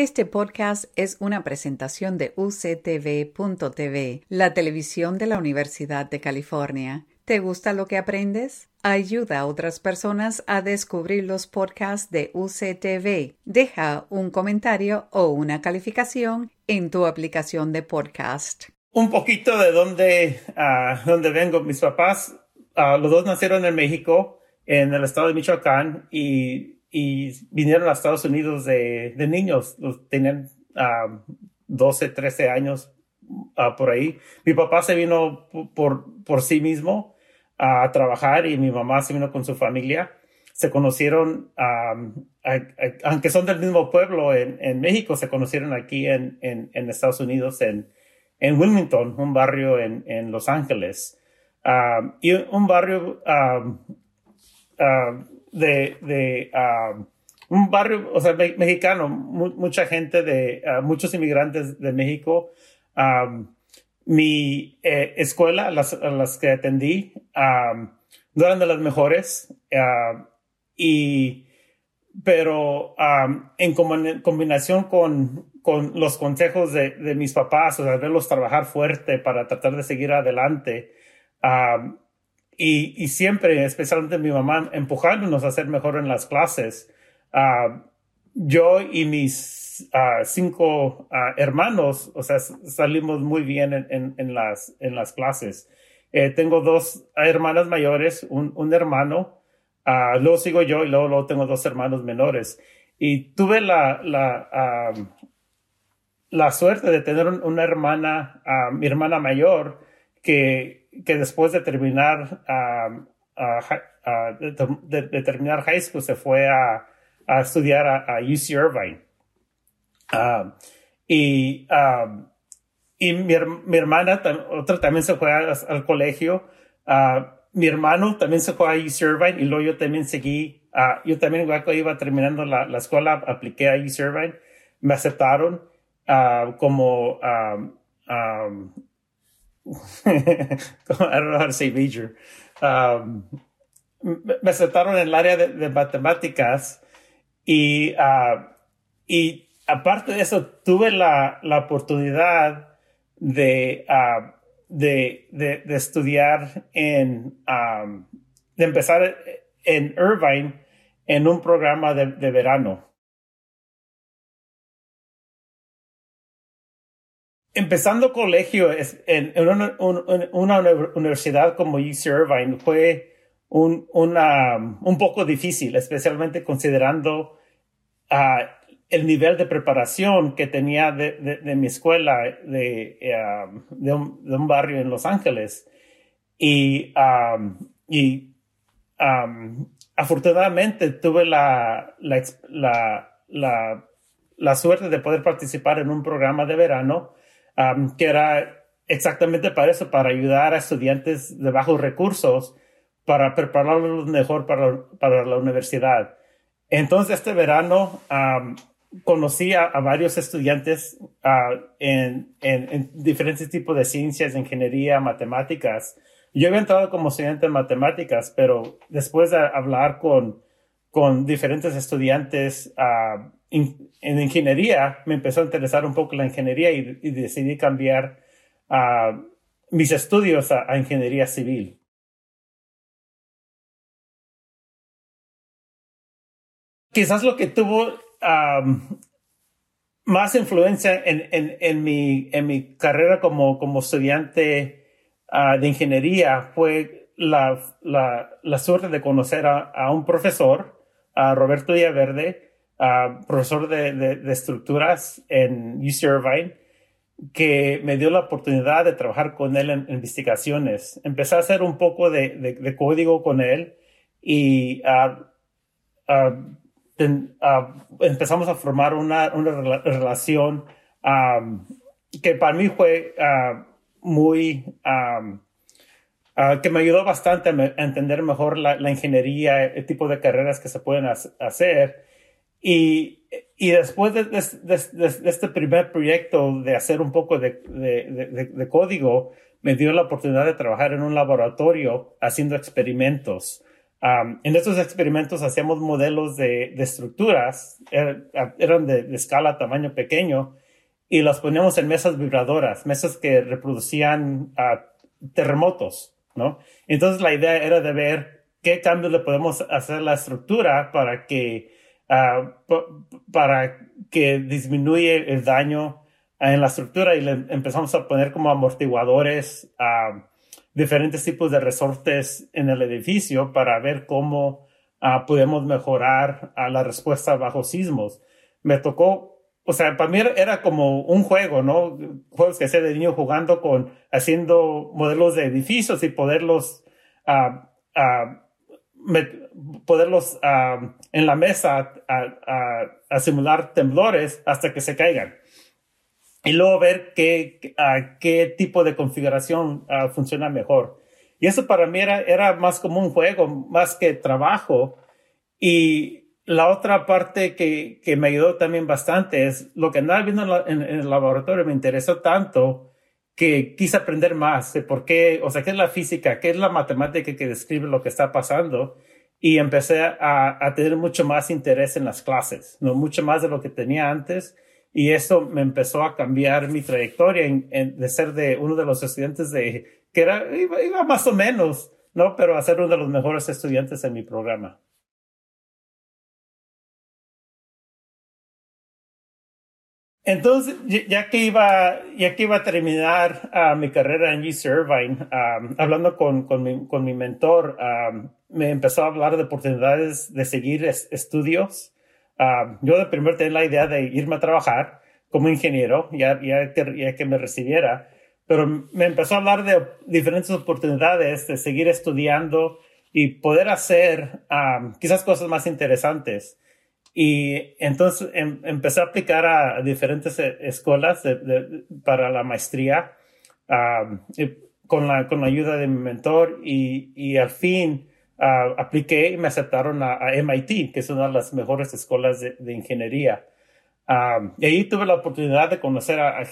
Este podcast es una presentación de UCTV.tv, la televisión de la Universidad de California. ¿Te gusta lo que aprendes? Ayuda a otras personas a descubrir los podcasts de UCTV. Deja un comentario o una calificación en tu aplicación de podcast. Un poquito de dónde, ah, vengo. Mis papás, ah, los dos nacieron en México, en el estado de Michoacán, y y vinieron a Estados Unidos de, de niños, tenían 12, ah, 13 años ah, por ahí. Mi papá se vino por, por sí mismo a trabajar y mi mamá se vino con su familia. Se conocieron, aunque son del mismo pueblo en, en México, se conocieron aquí en, en, en Estados Unidos, en, en Wilmington, un barrio en, en Los Ángeles. y un barrio de, de um, un barrio, o sea, mexicano, mucha gente de, uh, muchos inmigrantes de México. Mi eh, escuela, las, las que atendí, um, no eran de las mejores, y, pero en combinación con, con los consejos de, de, mis papás, o sea, verlos trabajar fuerte para tratar de seguir adelante, y, y, siempre, especialmente mi mamá, empujándonos a ser mejor en las clases. Uh, yo y mis uh, cinco uh, hermanos, o sea, salimos muy bien en, en, en las, en las clases. Eh, tengo dos hermanas mayores, un, un hermano, luego sigo yo y luego, luego, tengo dos hermanos menores. Y tuve la, la, la suerte de tener una hermana, mi hermana mayor, que que después de terminar, de, terminar high school se fue a, estudiar a, UC Irvine. y y mi, hermana, otra también se fue al colegio. mi hermano también se fue a UC Irvine y luego yo también seguí. yo también cuando iba terminando la, la, escuela, apliqué a UC Irvine. Me aceptaron como I don't know how to say major. Me aceptaron en el área de, matemáticas y, uh, y aparte de eso tuve la, la oportunidad de, uh, de, de, de, estudiar en, um, de empezar en Irvine en un programa de verano. Empezando colegio en, una, universidad como UC Irvine fue un, un poco difícil, especialmente considerando ah, el nivel de preparación que tenía de, mi escuela de, de, un, barrio en Los Ángeles. Y, um, y afortunadamente tuve la, la, la, la suerte de poder participar en un programa de verano que era exactamente para eso, para ayudar a estudiantes de bajos recursos, para prepararlos mejor para, para la universidad. Entonces, este verano conocí a, varios estudiantes ah, en, en, diferentes tipos de ciencias, ingeniería, matemáticas. Yo había entrado como estudiante en matemáticas, pero después de hablar con, con diferentes estudiantes uh, en ingeniería me empezó a interesar un poco la ingeniería y, decidí cambiar uh, mis estudios a, ingeniería civil. Quizás lo que tuvo más influencia en, mi, carrera como, estudiante uh, de ingeniería fue la, suerte de conocer a, a un profesor, a Roberto Villaverde, profesor de, estructuras en UC Irvine, que me dio la oportunidad de trabajar con él en, investigaciones. Empecé a hacer un poco de, código con él y empezamos a formar una, relación que para mí fue muy... que me ayudó bastante a, entender mejor la, la, ingeniería, el tipo de carreras que se pueden hacer y, y después de, de, este primer proyecto de hacer un poco de, de, código, me dio la oportunidad de trabajar en un laboratorio haciendo experimentos. en estos experimentos hacíamos modelos de, estructuras, er, eran de, escala, tamaño pequeño, y los poníamos en mesas vibradoras, mesas que reproducían terremotos, ¿no? Entonces la idea era de ver qué cambios le podemos hacer a la estructura para que, para que disminuya el daño en la estructura y le empezamos a poner como amortiguadores a diferentes tipos de resortes en el edificio para ver cómo ah, podemos mejorar la respuesta bajo sismos. Me tocó, o sea, para mí era como un juego, ¿no? Juegos que hacía de niño jugando con, haciendo modelos de edificios y poderlos, uh, poderlos en la mesa a simular temblores hasta que se caigan y luego ver qué, qué tipo de configuración funciona mejor. Y eso para mí era, era más como un juego, más que trabajo. Y la otra parte que, que me ayudó también bastante es lo que andaba viendo en, el laboratorio me interesó tanto que quise aprender más de por qué, o sea, qué es la física, qué es la matemática que describe lo que está pasando. Y empecé a, tener mucho más interés en las clases, no mucho más de lo que tenía antes y eso me empezó a cambiar mi trayectoria de ser de uno de los estudiantes de, que era, iba, más o menos, ¿no? Pero a ser uno de los mejores estudiantes en mi programa. Entonces, ya que iba, ya que iba a terminar ah, mi carrera en UC Irvine, ah, hablando con, con, mi, con, mi, mentor, ah, me empezó a hablar de oportunidades de seguir estudios Ah, yo de primero tenía la idea de irme a trabajar como ingeniero, ya, ya, que, que me recibiera, pero me empezó a hablar de diferentes oportunidades de seguir estudiando y poder hacer quizás cosas más interesantes. Y entonces em, empecé a aplicar a, diferentes eh, escuelas para la maestría con, la, con la ayuda de mi mentor y, y al fin uh, apliqué y me aceptaron a, MIT, que es una de las mejores escuelas de, ingeniería. y ahí tuve la oportunidad de conocer a,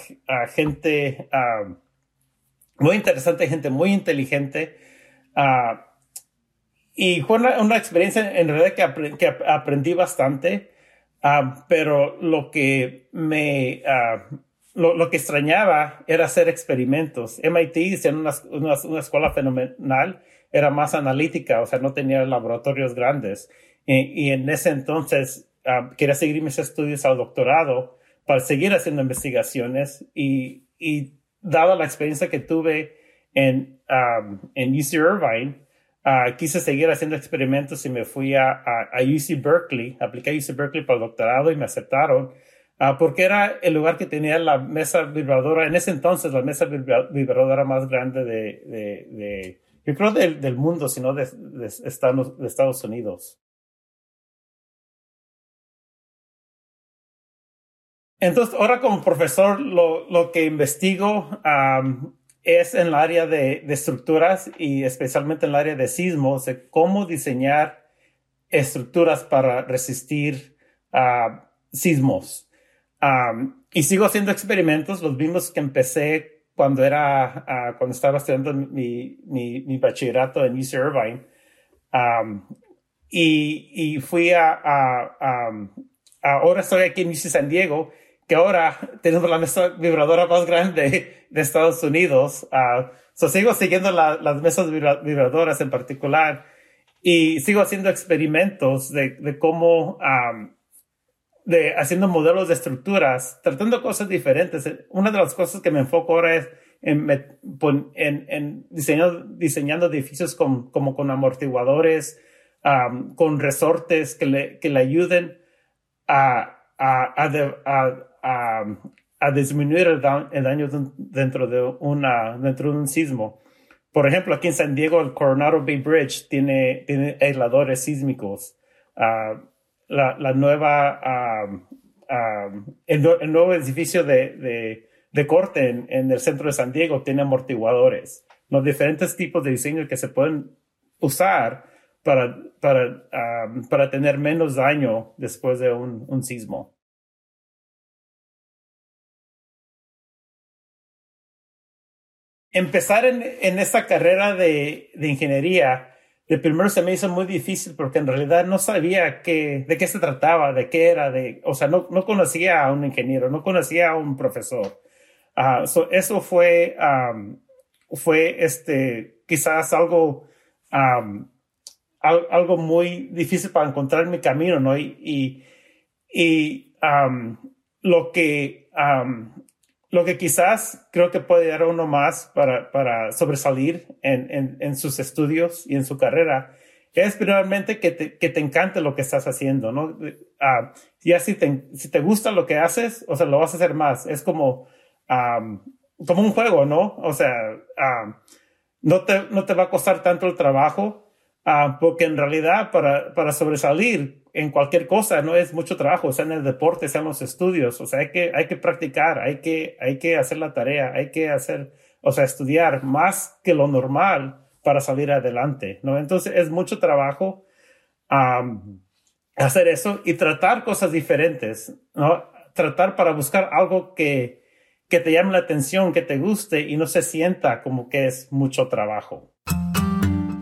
gente muy interesante, gente muy inteligente. Y fue una, experiencia en realidad que, que aprendí bastante, pero lo que me... Lo, que extrañaba era hacer experimentos. MIT es una, una escuela fenomenal era más analítica, o sea, no tenía laboratorios grandes. Y, en ese entonces ah, quería seguir mis estudios al doctorado para seguir haciendo investigaciones y, y dada la experiencia que tuve en, um, en UC Irvine, ah, quise seguir haciendo experimentos y me fui a, a, UC Berkeley, apliqué a UC Berkeley para el doctorado y me aceptaron. porque era el lugar que tenía la mesa vibradora, en ese entonces la mesa vibradora más grande de, de yo creo del, del mundo, sino de, de, Estados, de Estados Unidos. Entonces, ahora como profesor, lo, lo que investigo es en el área de, estructuras y especialmente en el área de sismos, de cómo diseñar estructuras para resistir a sismos. y sigo haciendo experimentos, los mismos que empecé cuando era, ah, cuando estaba estudiando mi, mi, mi, bachillerato en UC Irvine. y, y, fui a, a, ahora estoy aquí en UC San Diego, que ahora tenemos la mesa vibradora más grande de Estados Unidos. Uh, sigo siguiendo las mesas vibradoras en particular y sigo haciendo experimentos de, de cómo, de haciendo modelos de estructuras, tratando cosas diferentes. Una de las cosas que me enfoco ahora es en, en, en diseñando, diseñando, edificios con, como con amortiguadores, con resortes que le, que le ayuden a, a, a, a disminuir el, daño dentro de, una, dentro de un sismo. Por ejemplo, aquí en San Diego, el Coronado Bay Bridge tiene, tiene aisladores sísmicos. Uh, la, nueva, el, nuevo edificio de, de, corte en, el centro de San Diego tiene amortiguadores. Los diferentes tipos de diseño que se pueden usar para, para, para tener menos daño después de un sismo. Empezar en, en esta carrera de, de ingeniería de primero se me hizo muy difícil porque en realidad no sabía de qué se trataba, de qué era, de, o sea, no, no conocía a un ingeniero, no conocía a un profesor. Uh, eso fue, fue este, quizás algo, algo muy difícil para encontrar mi camino, ¿no? Y, y, lo que, lo que quizás creo que puede dar uno más para, para sobresalir en, en, en, sus estudios y en su carrera es primeramente que te, que te encante lo que estás haciendo, ¿no? Uh, ya si te, si te gusta lo que haces, o sea, lo vas a hacer más. Es como, um, como un juego, ¿no? O sea, no, te, no te va a costar tanto el trabajo, uh, porque en realidad para, para sobresalir en cualquier cosa, no es mucho trabajo, sea en el deporte, sea en los estudios, o sea, hay que, hay que practicar, hay que, hay que hacer la tarea, hay que hacer, o sea, estudiar más que lo normal para salir adelante, ¿no? Entonces es mucho trabajo hacer eso y tratar cosas diferentes, ¿no? Tratar para buscar algo que, que te llame la atención, que te guste y no se sienta como que es mucho trabajo.